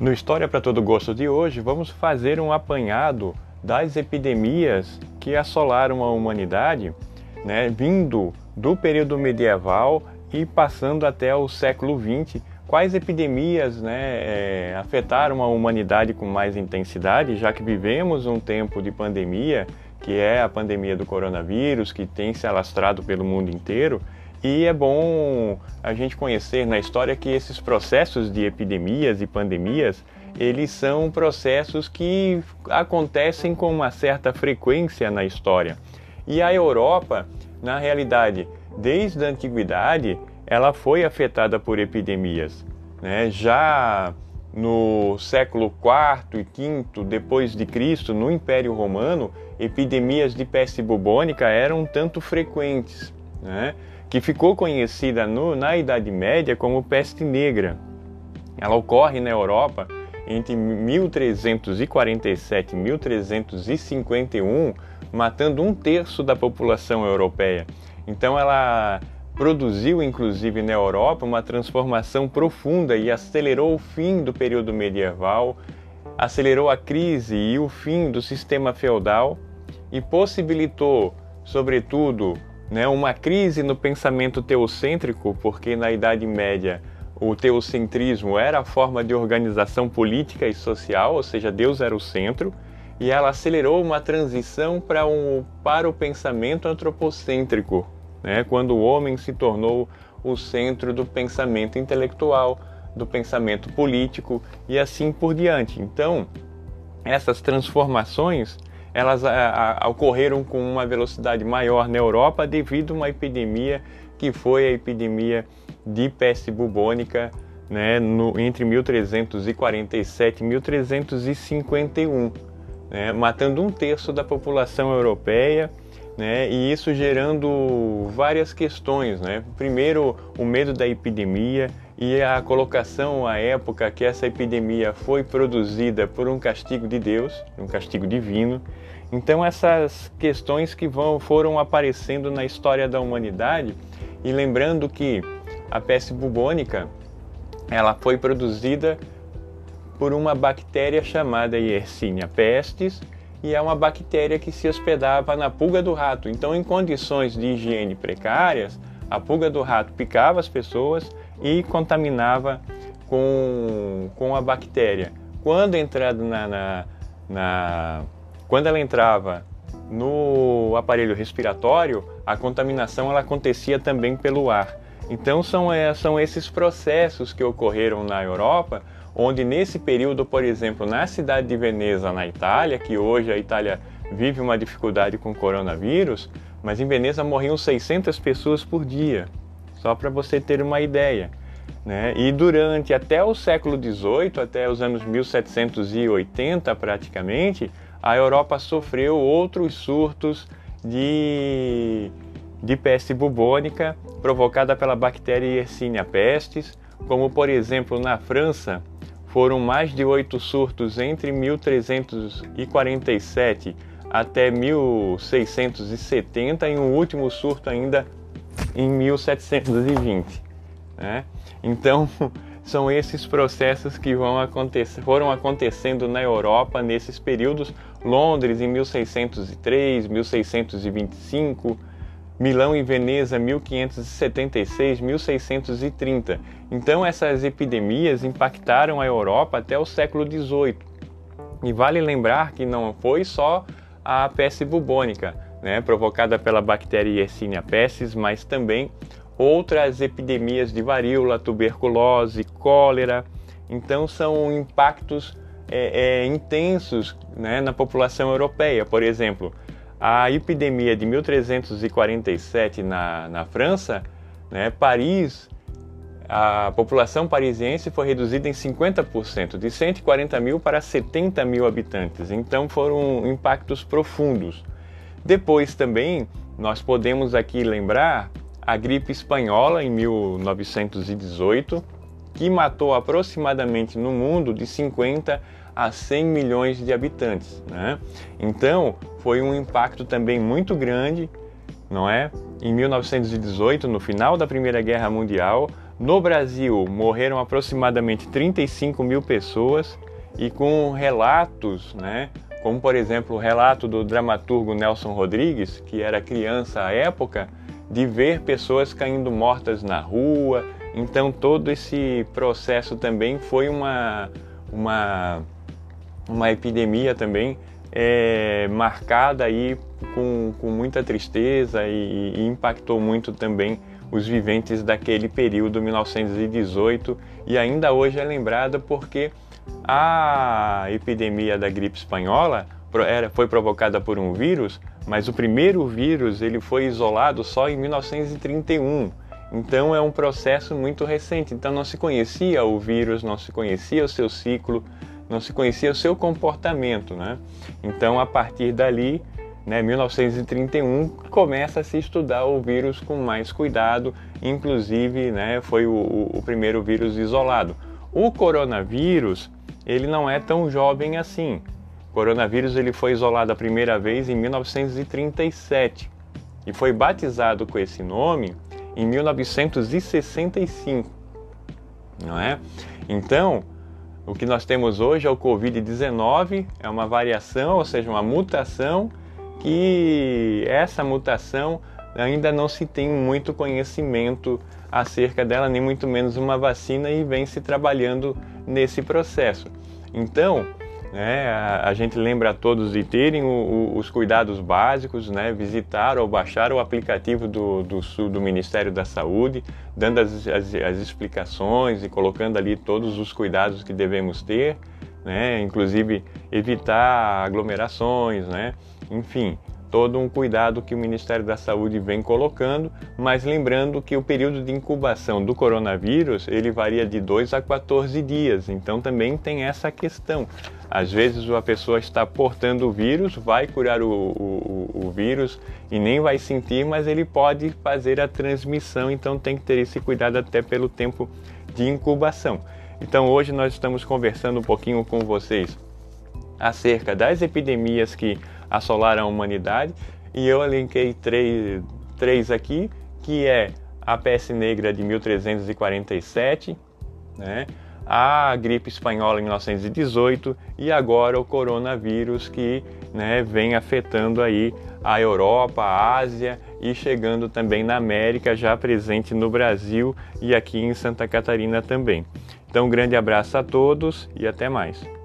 No História para Todo Gosto de hoje, vamos fazer um apanhado das epidemias que assolaram a humanidade, né, vindo do período medieval e passando até o século XX. Quais epidemias né, é, afetaram a humanidade com mais intensidade, já que vivemos um tempo de pandemia, que é a pandemia do coronavírus, que tem se alastrado pelo mundo inteiro, e é bom a gente conhecer na história que esses processos de epidemias e pandemias, eles são processos que acontecem com uma certa frequência na história. E a Europa, na realidade, desde a antiguidade, ela foi afetada por epidemias. Né? Já no século IV e V depois de Cristo, no Império Romano, epidemias de peste bubônica eram tanto frequentes. Né? que ficou conhecida no, na Idade Média como peste negra. Ela ocorre na Europa entre 1347 e 1351, matando um terço da população europeia. Então ela produziu, inclusive na Europa, uma transformação profunda e acelerou o fim do período medieval, acelerou a crise e o fim do sistema feudal e possibilitou, sobretudo, né, uma crise no pensamento teocêntrico, porque na Idade Média o teocentrismo era a forma de organização política e social, ou seja, Deus era o centro, e ela acelerou uma transição para, um, para o pensamento antropocêntrico, né, quando o homem se tornou o centro do pensamento intelectual, do pensamento político e assim por diante. Então, essas transformações elas a, a, ocorreram com uma velocidade maior na Europa devido a uma epidemia que foi a epidemia de peste bubônica né, no, entre 1347 e 1351, né, matando um terço da população europeia. Né, e isso gerando várias questões. Né? Primeiro, o medo da epidemia e a colocação à época que essa epidemia foi produzida por um castigo de Deus, um castigo divino. Então essas questões que vão, foram aparecendo na história da humanidade e lembrando que a peste bubônica ela foi produzida por uma bactéria chamada Yersinia pestis e é uma bactéria que se hospedava na pulga do rato. Então, em condições de higiene precárias, a pulga do rato picava as pessoas e contaminava com, com a bactéria. Quando entrado na, na, na quando ela entrava no aparelho respiratório, a contaminação ela acontecia também pelo ar. Então são, é, são esses processos que ocorreram na Europa, onde nesse período, por exemplo, na cidade de Veneza, na Itália, que hoje a Itália vive uma dificuldade com o coronavírus, mas em Veneza morriam 600 pessoas por dia, só para você ter uma ideia. Né? E durante até o século XVIII, até os anos 1780 praticamente, a Europa sofreu outros surtos de, de peste bubônica provocada pela bactéria Yersinia pestis, como por exemplo na França foram mais de oito surtos entre 1347 até 1670 e um último surto ainda em 1720. Né? Então são esses processos que vão acontecer, foram acontecendo na Europa nesses períodos. Londres em 1603, 1625, Milão e Veneza 1576, 1630. Então essas epidemias impactaram a Europa até o século XVIII. E vale lembrar que não foi só a peste bubônica, né, provocada pela bactéria Yersinia pestis, mas também outras epidemias de varíola, tuberculose, cólera. Então, são impactos é, é, intensos né, na população europeia. Por exemplo, a epidemia de 1347 na, na França, né, Paris, a população parisiense foi reduzida em 50%, de 140 mil para 70 mil habitantes. Então, foram impactos profundos. Depois também, nós podemos aqui lembrar a gripe espanhola em 1918, que matou aproximadamente no mundo de 50 a 100 milhões de habitantes. Né? Então, foi um impacto também muito grande, não é? Em 1918, no final da Primeira Guerra Mundial, No Brasil, morreram aproximadamente 35 mil pessoas e com relatos, né, como por exemplo o relato do dramaturgo Nelson Rodrigues, que era criança à época, de ver pessoas caindo mortas na rua. Então todo esse processo também foi uma, uma, uma epidemia também é, marcada aí com, com muita tristeza e, e impactou muito também os viventes daquele período 1918 e ainda hoje é lembrada porque a epidemia da gripe espanhola foi provocada por um vírus, mas o primeiro vírus ele foi isolado só em 1931. Então é um processo muito recente. Então não se conhecia o vírus, não se conhecia o seu ciclo, não se conhecia o seu comportamento, né? Então a partir dali né, 1931 começa a se estudar o vírus com mais cuidado, inclusive né, foi o, o primeiro vírus isolado. O coronavírus ele não é tão jovem assim. O coronavírus ele foi isolado a primeira vez em 1937 e foi batizado com esse nome em 1965, não é? Então o que nós temos hoje é o Covid-19, é uma variação, ou seja, uma mutação que essa mutação ainda não se tem muito conhecimento acerca dela, nem muito menos uma vacina, e vem se trabalhando nesse processo. Então, né, a, a, gente lembra a todos de terem o, o, os cuidados básicos, né, visitar ou baixar o aplicativo do, do, do Ministério da Saúde, dando as, as, as explicações e colocando ali todos os cuidados que devemos ter né? inclusive evitar aglomerações, né? enfim, todo um cuidado que o Ministério da Saúde vem colocando, mas lembrando que o período de incubação do coronavírus ele varia de 2 a 14 dias, então também tem essa questão. Às vezes a pessoa está portando o vírus, vai curar o, o, o vírus e nem vai sentir, mas ele pode fazer a transmissão, então tem que ter esse cuidado até pelo tempo de incubação. Então hoje nós estamos conversando um pouquinho com vocês acerca das epidemias que assolaram a humanidade e eu elenquei três, três aqui, que é a peste negra de 1347, né? a gripe espanhola em 1918 e agora o coronavírus que né, vem afetando aí a Europa, a Ásia e chegando também na América, já presente no Brasil e aqui em Santa Catarina também. Então, um grande abraço a todos e até mais.